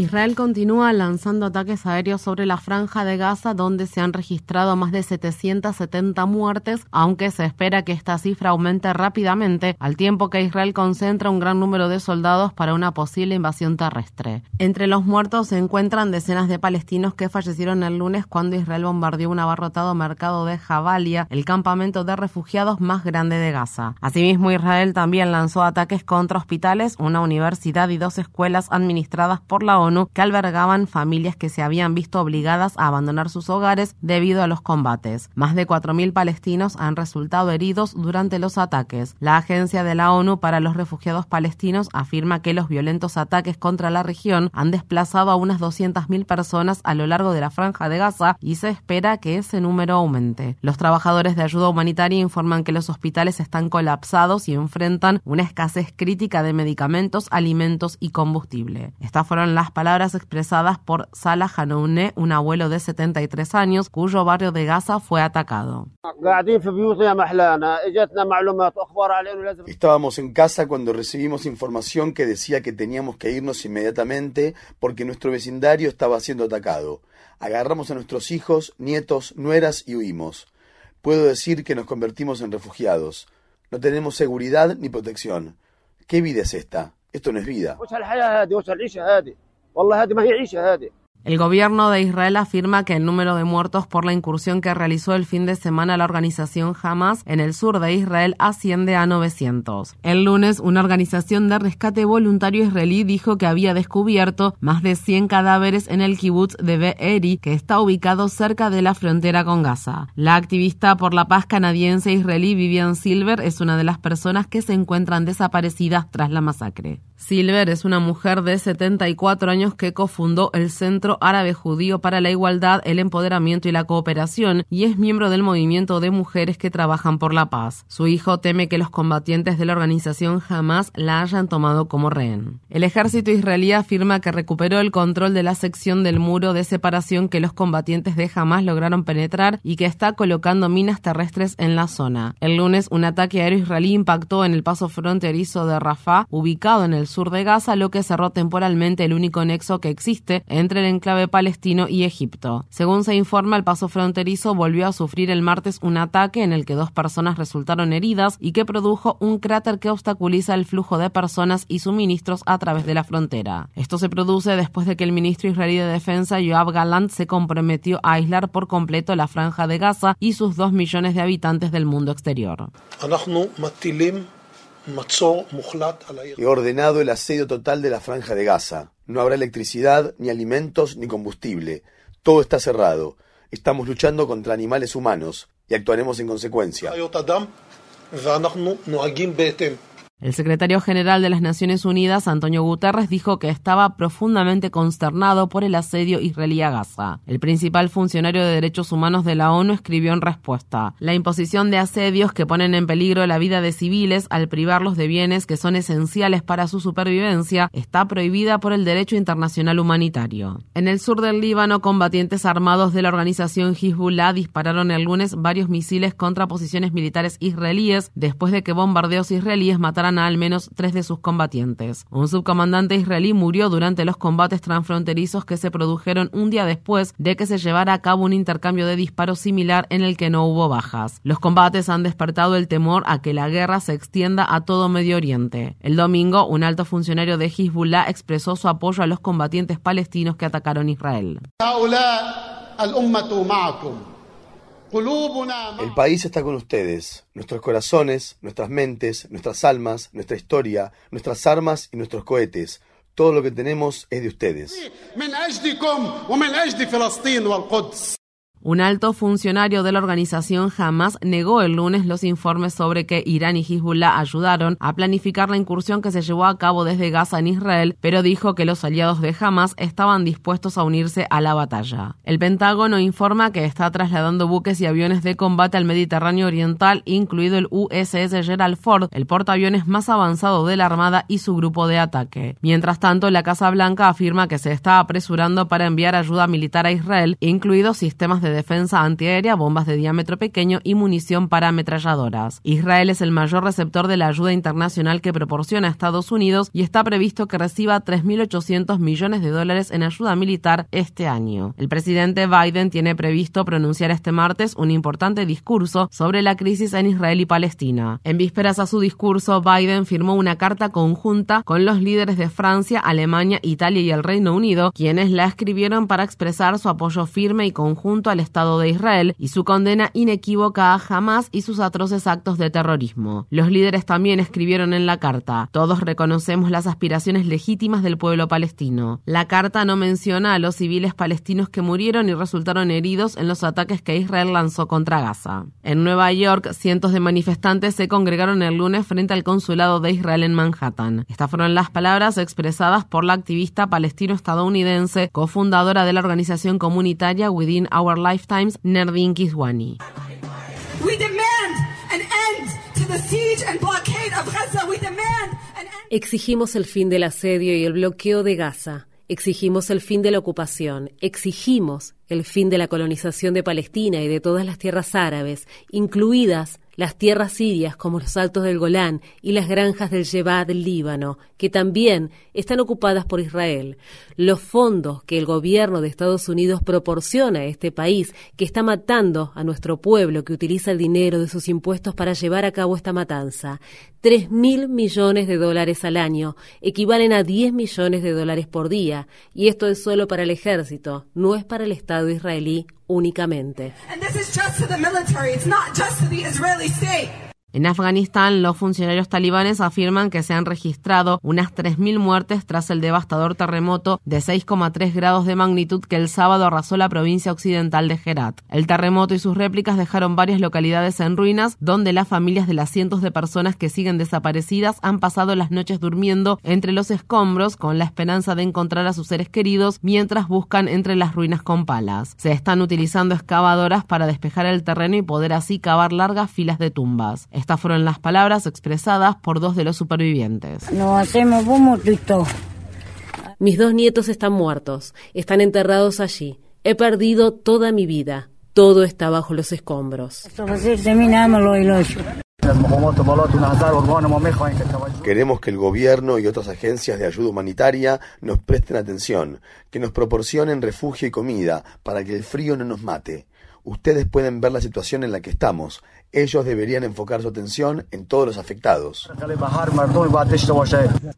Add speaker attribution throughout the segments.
Speaker 1: Israel continúa lanzando ataques aéreos sobre la franja de Gaza, donde se han registrado más de 770 muertes, aunque se espera que esta cifra aumente rápidamente, al tiempo que Israel concentra un gran número de soldados para una posible invasión terrestre. Entre los muertos se encuentran decenas de palestinos que fallecieron el lunes cuando Israel bombardeó un abarrotado mercado de Jabalia, el campamento de refugiados más grande de Gaza. Asimismo, Israel también lanzó ataques contra hospitales, una universidad y dos escuelas administradas por la ONU que albergaban familias que se habían visto obligadas a abandonar sus hogares debido a los combates. Más de 4.000 palestinos han resultado heridos durante los ataques. La Agencia de la ONU para los Refugiados Palestinos afirma que los violentos ataques contra la región han desplazado a unas 200.000 personas a lo largo de la franja de Gaza y se espera que ese número aumente. Los trabajadores de ayuda humanitaria informan que los hospitales están colapsados y enfrentan una escasez crítica de medicamentos, alimentos y combustible. Estas fueron las palabras expresadas por Salah Hanoune, un abuelo de 73 años cuyo barrio de Gaza fue atacado.
Speaker 2: Estábamos en casa cuando recibimos información que decía que teníamos que irnos inmediatamente porque nuestro vecindario estaba siendo atacado. Agarramos a nuestros hijos, nietos, nueras y huimos. Puedo decir que nos convertimos en refugiados. No tenemos seguridad ni protección. ¿Qué vida es esta? Esto no es vida.
Speaker 1: El gobierno de Israel afirma que el número de muertos por la incursión que realizó el fin de semana la organización Hamas en el sur de Israel asciende a 900. El lunes, una organización de rescate voluntario israelí dijo que había descubierto más de 100 cadáveres en el kibbutz de Be'eri, que está ubicado cerca de la frontera con Gaza. La activista por la paz canadiense israelí Vivian Silver es una de las personas que se encuentran desaparecidas tras la masacre. Silver es una mujer de 74 años que cofundó el Centro Árabe Judío para la Igualdad, el Empoderamiento y la Cooperación y es miembro del movimiento de mujeres que trabajan por la paz. Su hijo teme que los combatientes de la organización jamás la hayan tomado como rehén. El ejército israelí afirma que recuperó el control de la sección del muro de separación que los combatientes de Hamas lograron penetrar y que está colocando minas terrestres en la zona. El lunes, un ataque aéreo israelí impactó en el paso fronterizo de Rafah, ubicado en el sur de Gaza, lo que cerró temporalmente el único nexo que existe entre el enclave palestino y Egipto. Según se informa, el paso fronterizo volvió a sufrir el martes un ataque en el que dos personas resultaron heridas y que produjo un cráter que obstaculiza el flujo de personas y suministros a través de la frontera. Esto se produce después de que el ministro israelí de Defensa, Yoav Galant, se comprometió a aislar por completo la franja de Gaza y sus dos millones de habitantes del mundo exterior.
Speaker 2: He ordenado el asedio total de la franja de Gaza. No habrá electricidad, ni alimentos, ni combustible. Todo está cerrado. Estamos luchando contra animales humanos y actuaremos en consecuencia.
Speaker 1: El secretario general de las Naciones Unidas, Antonio Guterres, dijo que estaba profundamente consternado por el asedio israelí a Gaza. El principal funcionario de derechos humanos de la ONU escribió en respuesta, la imposición de asedios que ponen en peligro la vida de civiles al privarlos de bienes que son esenciales para su supervivencia está prohibida por el derecho internacional humanitario. En el sur del Líbano, combatientes armados de la organización Hezbollah dispararon el lunes varios misiles contra posiciones militares israelíes después de que bombardeos israelíes mataran a al menos tres de sus combatientes. Un subcomandante israelí murió durante los combates transfronterizos que se produjeron un día después de que se llevara a cabo un intercambio de disparos similar en el que no hubo bajas. Los combates han despertado el temor a que la guerra se extienda a todo Medio Oriente. El domingo, un alto funcionario de Hezbollah expresó su apoyo a los combatientes palestinos que atacaron Israel.
Speaker 2: El país está con ustedes, nuestros corazones, nuestras mentes, nuestras almas, nuestra historia, nuestras armas y nuestros cohetes. Todo lo que tenemos es de ustedes.
Speaker 1: Un alto funcionario de la organización Hamas negó el lunes los informes sobre que Irán y Hezbollah ayudaron a planificar la incursión que se llevó a cabo desde Gaza en Israel, pero dijo que los aliados de Hamas estaban dispuestos a unirse a la batalla. El Pentágono informa que está trasladando buques y aviones de combate al Mediterráneo Oriental, incluido el USS Gerald Ford, el portaaviones más avanzado de la Armada y su grupo de ataque. Mientras tanto, la Casa Blanca afirma que se está apresurando para enviar ayuda militar a Israel, incluidos sistemas de defensa antiaérea, bombas de diámetro pequeño y munición para ametralladoras. Israel es el mayor receptor de la ayuda internacional que proporciona Estados Unidos y está previsto que reciba 3.800 millones de dólares en ayuda militar este año. El presidente Biden tiene previsto pronunciar este martes un importante discurso sobre la crisis en Israel y Palestina. En vísperas a su discurso, Biden firmó una carta conjunta con los líderes de Francia, Alemania, Italia y el Reino Unido, quienes la escribieron para expresar su apoyo firme y conjunto al Estado de Israel y su condena inequívoca a Hamas y sus atroces actos de terrorismo. Los líderes también escribieron en la carta, todos reconocemos las aspiraciones legítimas del pueblo palestino. La carta no menciona a los civiles palestinos que murieron y resultaron heridos en los ataques que Israel lanzó contra Gaza. En Nueva York, cientos de manifestantes se congregaron el lunes frente al consulado de Israel en Manhattan. Estas fueron las palabras expresadas por la activista palestino-estadounidense, cofundadora de la organización comunitaria Within Our Life Lifetimes, Nerdin Kiswani.
Speaker 3: Exigimos el fin del asedio y el bloqueo de Gaza. Exigimos el fin de la ocupación. Exigimos el fin de la colonización de Palestina y de todas las tierras árabes, incluidas las tierras sirias como los altos del Golán y las granjas del Jebá del Líbano, que también están ocupadas por Israel. Los fondos que el gobierno de Estados Unidos proporciona a este país, que está matando a nuestro pueblo, que utiliza el dinero de sus impuestos para llevar a cabo esta matanza. Tres mil millones de dólares al año equivalen a 10 millones de dólares por día, y esto es solo para el ejército, no es para el Estado israelí únicamente.
Speaker 1: En Afganistán, los funcionarios talibanes afirman que se han registrado unas 3.000 muertes tras el devastador terremoto de 6,3 grados de magnitud que el sábado arrasó la provincia occidental de Herat. El terremoto y sus réplicas dejaron varias localidades en ruinas, donde las familias de las cientos de personas que siguen desaparecidas han pasado las noches durmiendo entre los escombros con la esperanza de encontrar a sus seres queridos mientras buscan entre las ruinas con palas. Se están utilizando excavadoras para despejar el terreno y poder así cavar largas filas de tumbas. Estas fueron las palabras expresadas por dos de los supervivientes.
Speaker 3: No hacemos Mis dos nietos están muertos, están enterrados allí. He perdido toda mi vida. Todo está bajo los escombros.
Speaker 2: Queremos que el gobierno y otras agencias de ayuda humanitaria nos presten atención, que nos proporcionen refugio y comida para que el frío no nos mate. Ustedes pueden ver la situación en la que estamos. Ellos deberían enfocar su atención en todos los afectados.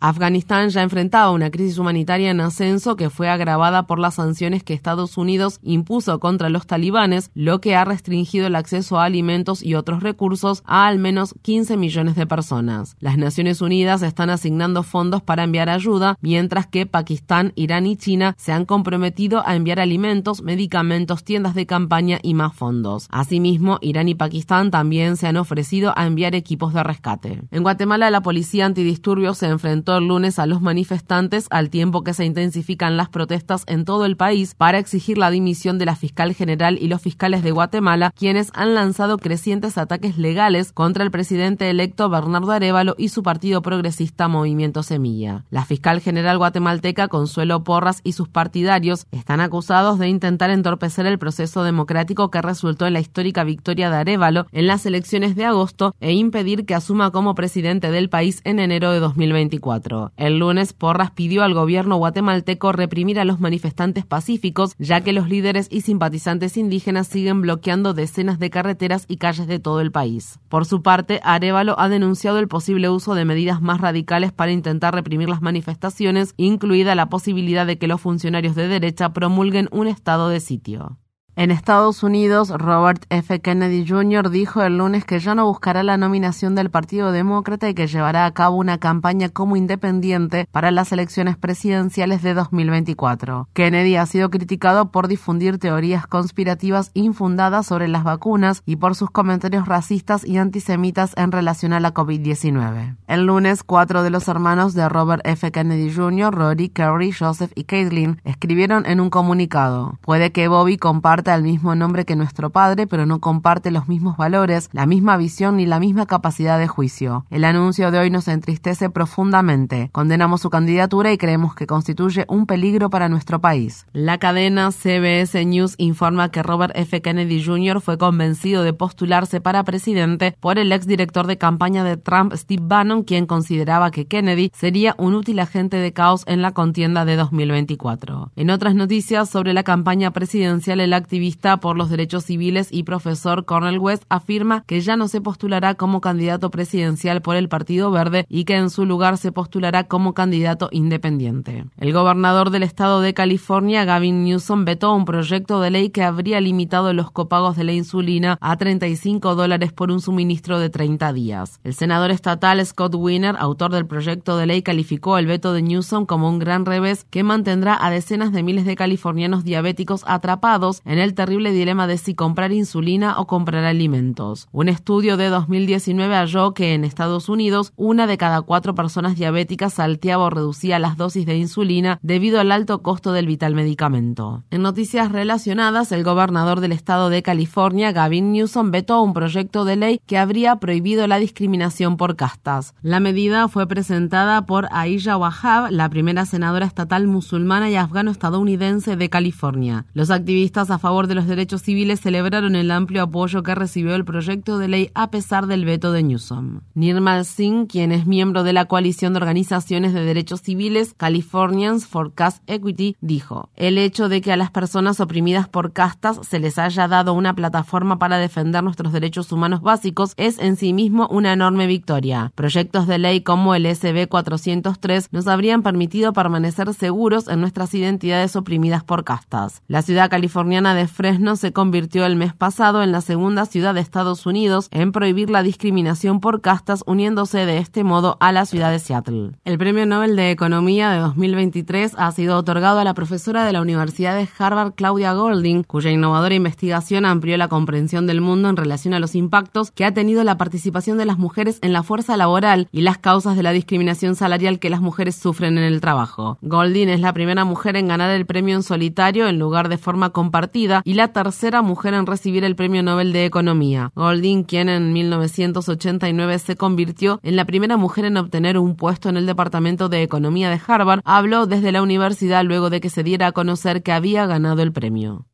Speaker 1: Afganistán ya enfrentaba una crisis humanitaria en ascenso que fue agravada por las sanciones que Estados Unidos impuso contra los talibanes, lo que ha restringido el acceso a alimentos y otros recursos a al menos 15 millones de personas. Las Naciones Unidas están asignando fondos para enviar ayuda, mientras que Pakistán, Irán y China se han comprometido a enviar alimentos, medicamentos, tiendas de campaña y más fondos. Asimismo, Irán y Pakistán también se han ofrecido a enviar equipos de rescate. En Guatemala, la policía antidisturbios se enfrentó el lunes a los manifestantes al tiempo que se intensifican las protestas en todo el país para exigir la dimisión de la fiscal general y los fiscales de Guatemala, quienes han lanzado crecientes ataques legales contra el presidente electo Bernardo Arevalo y su partido progresista Movimiento Semilla. La fiscal general guatemalteca Consuelo Porras y sus partidarios están acusados de intentar entorpecer el proceso democrático que resultó en la histórica victoria de Arevalo en las elecciones de agosto e impedir que asuma como presidente del país en enero de 2024. El lunes, Porras pidió al gobierno guatemalteco reprimir a los manifestantes pacíficos, ya que los líderes y simpatizantes indígenas siguen bloqueando decenas de carreteras y calles de todo el país. Por su parte, Arevalo ha denunciado el posible uso de medidas más radicales para intentar reprimir las manifestaciones, incluida la posibilidad de que los funcionarios de derecha promulguen un estado de sitio. En Estados Unidos, Robert F. Kennedy Jr. dijo el lunes que ya no buscará la nominación del Partido Demócrata y que llevará a cabo una campaña como independiente para las elecciones presidenciales de 2024. Kennedy ha sido criticado por difundir teorías conspirativas infundadas sobre las vacunas y por sus comentarios racistas y antisemitas en relación a la COVID-19. El lunes, cuatro de los hermanos de Robert F. Kennedy Jr., Rory, Kerry, Joseph y Caitlin, escribieron en un comunicado: Puede que Bobby comparta el mismo nombre que nuestro padre, pero no comparte los mismos valores, la misma visión ni la misma capacidad de juicio. El anuncio de hoy nos entristece profundamente. Condenamos su candidatura y creemos que constituye un peligro para nuestro país. La cadena CBS News informa que Robert F. Kennedy Jr. fue convencido de postularse para presidente por el exdirector de campaña de Trump, Steve Bannon, quien consideraba que Kennedy sería un útil agente de caos en la contienda de 2024. En otras noticias sobre la campaña presidencial, el activista por los derechos civiles y profesor Cornel West afirma que ya no se postulará como candidato presidencial por el Partido Verde y que en su lugar se postulará como candidato independiente. El gobernador del estado de California, Gavin Newsom, vetó un proyecto de ley que habría limitado los copagos de la insulina a 35 dólares por un suministro de 30 días. El senador estatal Scott Wiener, autor del proyecto de ley, calificó el veto de Newsom como un gran revés que mantendrá a decenas de miles de californianos diabéticos atrapados en el terrible dilema de si comprar insulina o comprar alimentos. Un estudio de 2019 halló que en Estados Unidos una de cada cuatro personas diabéticas salteaba o reducía las dosis de insulina debido al alto costo del vital medicamento. En noticias relacionadas, el gobernador del estado de California, Gavin Newsom, vetó un proyecto de ley que habría prohibido la discriminación por castas. La medida fue presentada por Aisha Wahab, la primera senadora estatal musulmana y afgano-estadounidense de California. Los activistas a favor de los derechos civiles celebraron el amplio apoyo que recibió el proyecto de ley a pesar del veto de Newsom. Nirmal Singh, quien es miembro de la coalición de organizaciones de derechos civiles Californians for Caste Equity, dijo, el hecho de que a las personas oprimidas por castas se les haya dado una plataforma para defender nuestros derechos humanos básicos es en sí mismo una enorme victoria. Proyectos de ley como el SB 403 nos habrían permitido permanecer seguros en nuestras identidades oprimidas por castas. La ciudad californiana de Fresno se convirtió el mes pasado en la segunda ciudad de Estados Unidos en prohibir la discriminación por castas, uniéndose de este modo a la ciudad de Seattle. El Premio Nobel de Economía de 2023 ha sido otorgado a la profesora de la Universidad de Harvard, Claudia Golding, cuya innovadora investigación amplió la comprensión del mundo en relación a los impactos que ha tenido la participación de las mujeres en la fuerza laboral y las causas de la discriminación salarial que las mujeres sufren en el trabajo. Golding es la primera mujer en ganar el premio en solitario en lugar de forma compartida y la tercera mujer en recibir el Premio Nobel de Economía. Golding, quien en 1989 se convirtió en la primera mujer en obtener un puesto en el Departamento de Economía de Harvard, habló desde la universidad luego de que se diera a conocer que había ganado el premio.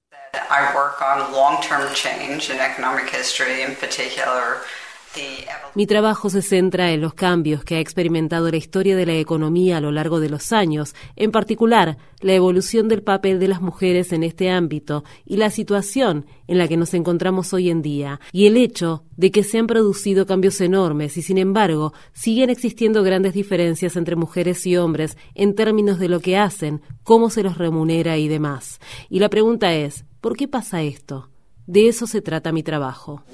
Speaker 3: Mi trabajo se centra en los cambios que ha experimentado la historia de la economía a lo largo de los años, en particular la evolución del papel de las mujeres en este ámbito y la situación en la que nos encontramos hoy en día, y el hecho de que se han producido cambios enormes y sin embargo siguen existiendo grandes diferencias entre mujeres y hombres en términos de lo que hacen, cómo se los remunera y demás. Y la pregunta es, ¿por qué pasa esto? De eso se trata mi trabajo.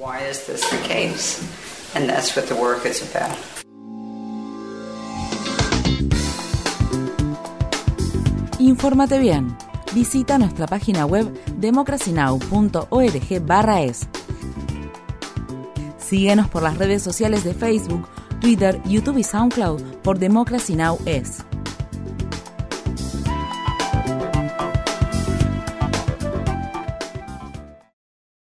Speaker 3: And that's what the work is about.
Speaker 4: Infórmate bien. Visita nuestra página web democracynow.org/es. Síguenos por las redes sociales de Facebook, Twitter, YouTube y SoundCloud por Democracy Now! es.